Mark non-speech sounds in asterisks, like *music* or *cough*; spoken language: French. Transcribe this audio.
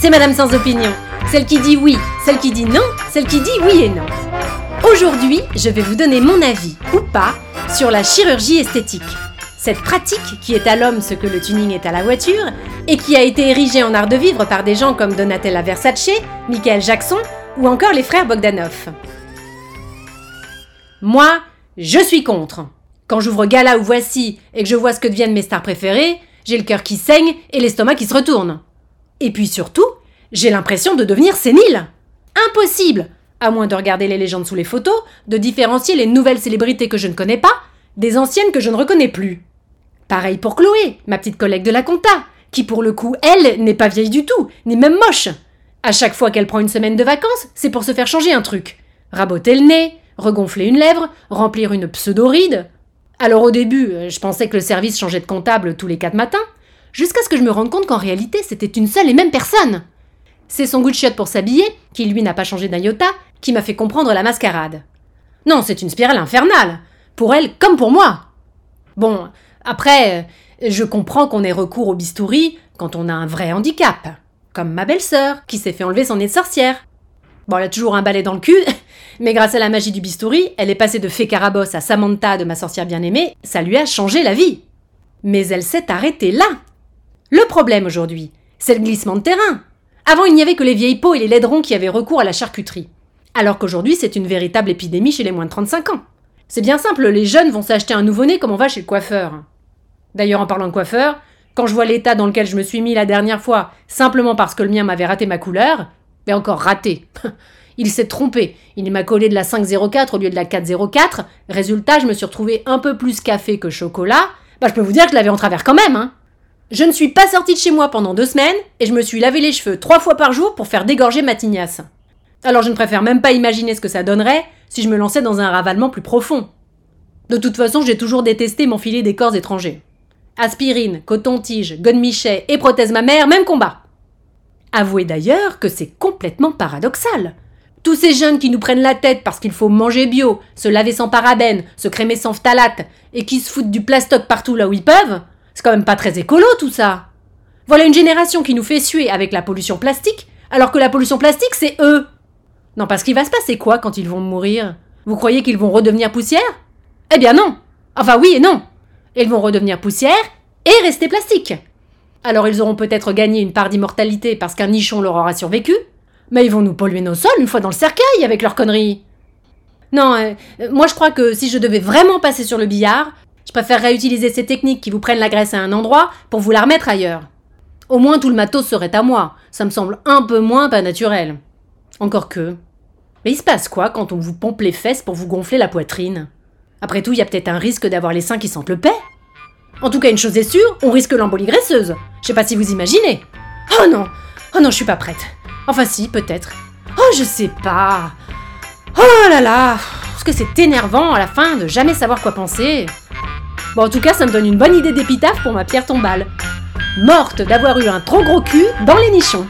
c'est Madame sans opinion. Celle qui dit oui, celle qui dit non, celle qui dit oui et non. Aujourd'hui, je vais vous donner mon avis, ou pas, sur la chirurgie esthétique. Cette pratique qui est à l'homme ce que le tuning est à la voiture, et qui a été érigée en art de vivre par des gens comme Donatella Versace, Michael Jackson ou encore les frères Bogdanov. Moi, je suis contre. Quand j'ouvre Gala ou Voici et que je vois ce que deviennent mes stars préférées, j'ai le cœur qui saigne et l'estomac qui se retourne. Et puis surtout, j'ai l'impression de devenir sénile. Impossible, à moins de regarder les légendes sous les photos, de différencier les nouvelles célébrités que je ne connais pas des anciennes que je ne reconnais plus. Pareil pour Chloé, ma petite collègue de la compta, qui pour le coup, elle, n'est pas vieille du tout, ni même moche. À chaque fois qu'elle prend une semaine de vacances, c'est pour se faire changer un truc. Raboter le nez, regonfler une lèvre, remplir une pseudo-ride. Alors au début, euh, je pensais que le service changeait de comptable tous les quatre matins, jusqu'à ce que je me rende compte qu'en réalité, c'était une seule et même personne. C'est son goût de chiotte pour s'habiller, qui lui n'a pas changé d'un qui m'a fait comprendre la mascarade. Non, c'est une spirale infernale, pour elle comme pour moi. Bon, après, euh, je comprends qu'on ait recours au bistouri quand on a un vrai handicap, comme ma belle-sœur, qui s'est fait enlever son nez de sorcière. Bon, elle a toujours un balai dans le cul, *laughs* mais grâce à la magie du bistouri, elle est passée de fée Carabosse à Samantha de ma sorcière bien-aimée, ça lui a changé la vie. Mais elle s'est arrêtée là. Le problème aujourd'hui, c'est le glissement de terrain. Avant, il n'y avait que les vieilles peaux et les laiderons qui avaient recours à la charcuterie. Alors qu'aujourd'hui, c'est une véritable épidémie chez les moins de 35 ans. C'est bien simple, les jeunes vont s'acheter un nouveau-né comme on va chez le coiffeur. D'ailleurs, en parlant de coiffeur, quand je vois l'état dans lequel je me suis mis la dernière fois, simplement parce que le mien m'avait raté ma couleur, mais encore raté. *laughs* Il s'est trompé. Il m'a collé de la 504 au lieu de la 404. Résultat, je me suis retrouvé un peu plus café que chocolat. Bah, je peux vous dire que je l'avais en travers quand même, hein. Je ne suis pas sortie de chez moi pendant deux semaines et je me suis lavé les cheveux trois fois par jour pour faire dégorger ma tignasse. Alors je ne préfère même pas imaginer ce que ça donnerait si je me lançais dans un ravalement plus profond. De toute façon, j'ai toujours détesté m'enfiler des corps étrangers. Aspirine, coton-tige, godemichet et prothèse mammaire, même combat. Avouez d'ailleurs que c'est complètement paradoxal. Tous ces jeunes qui nous prennent la tête parce qu'il faut manger bio, se laver sans parabènes, se crémer sans phtalate, et qui se foutent du plastoc partout là où ils peuvent, c'est quand même pas très écolo tout ça. Voilà une génération qui nous fait suer avec la pollution plastique, alors que la pollution plastique c'est eux. Non, parce qu'il va se passer quoi quand ils vont mourir? Vous croyez qu'ils vont redevenir poussière? Eh bien non Enfin oui et non Ils vont redevenir poussière et rester plastique. Alors ils auront peut-être gagné une part d'immortalité parce qu'un nichon leur aura survécu, mais ils vont nous polluer nos sols une fois dans le cercueil avec leurs conneries. Non, euh, moi je crois que si je devais vraiment passer sur le billard, je préférerais utiliser ces techniques qui vous prennent la graisse à un endroit pour vous la remettre ailleurs. Au moins tout le matos serait à moi. Ça me semble un peu moins pas naturel. Encore que. Mais il se passe quoi quand on vous pompe les fesses pour vous gonfler la poitrine? Après tout, il y a peut-être un risque d'avoir les seins qui sentent le En tout cas, une chose est sûre, on risque l'embolie graisseuse. Je sais pas si vous imaginez. Oh non Oh non, je suis pas prête. Enfin si, peut-être. Oh, je sais pas. Oh là là Parce que c'est énervant à la fin de jamais savoir quoi penser. Bon, en tout cas, ça me donne une bonne idée d'épitaphe pour ma pierre tombale. Morte d'avoir eu un trop gros cul dans les nichons.